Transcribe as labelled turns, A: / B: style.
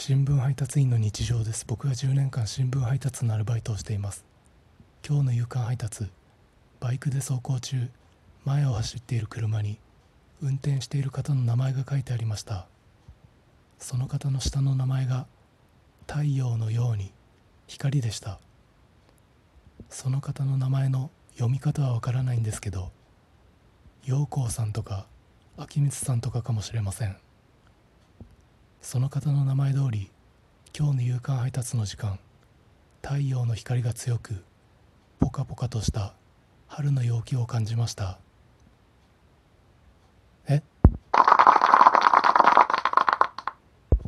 A: 新聞配達員の日常です。僕が10年間新聞配達のアルバイトをしています。今日の夕刊配達バイクで走行中前を走っている車に運転している方の名前が書いてありました。その方の下の名前が太陽のように光でした。その方の名前の読み方はわからないんですけど陽光さんとか秋光さんとかかもしれません。その方の名前通り今日の夕刊配達の時間太陽の光が強くポカポカとした春の陽気を感じました。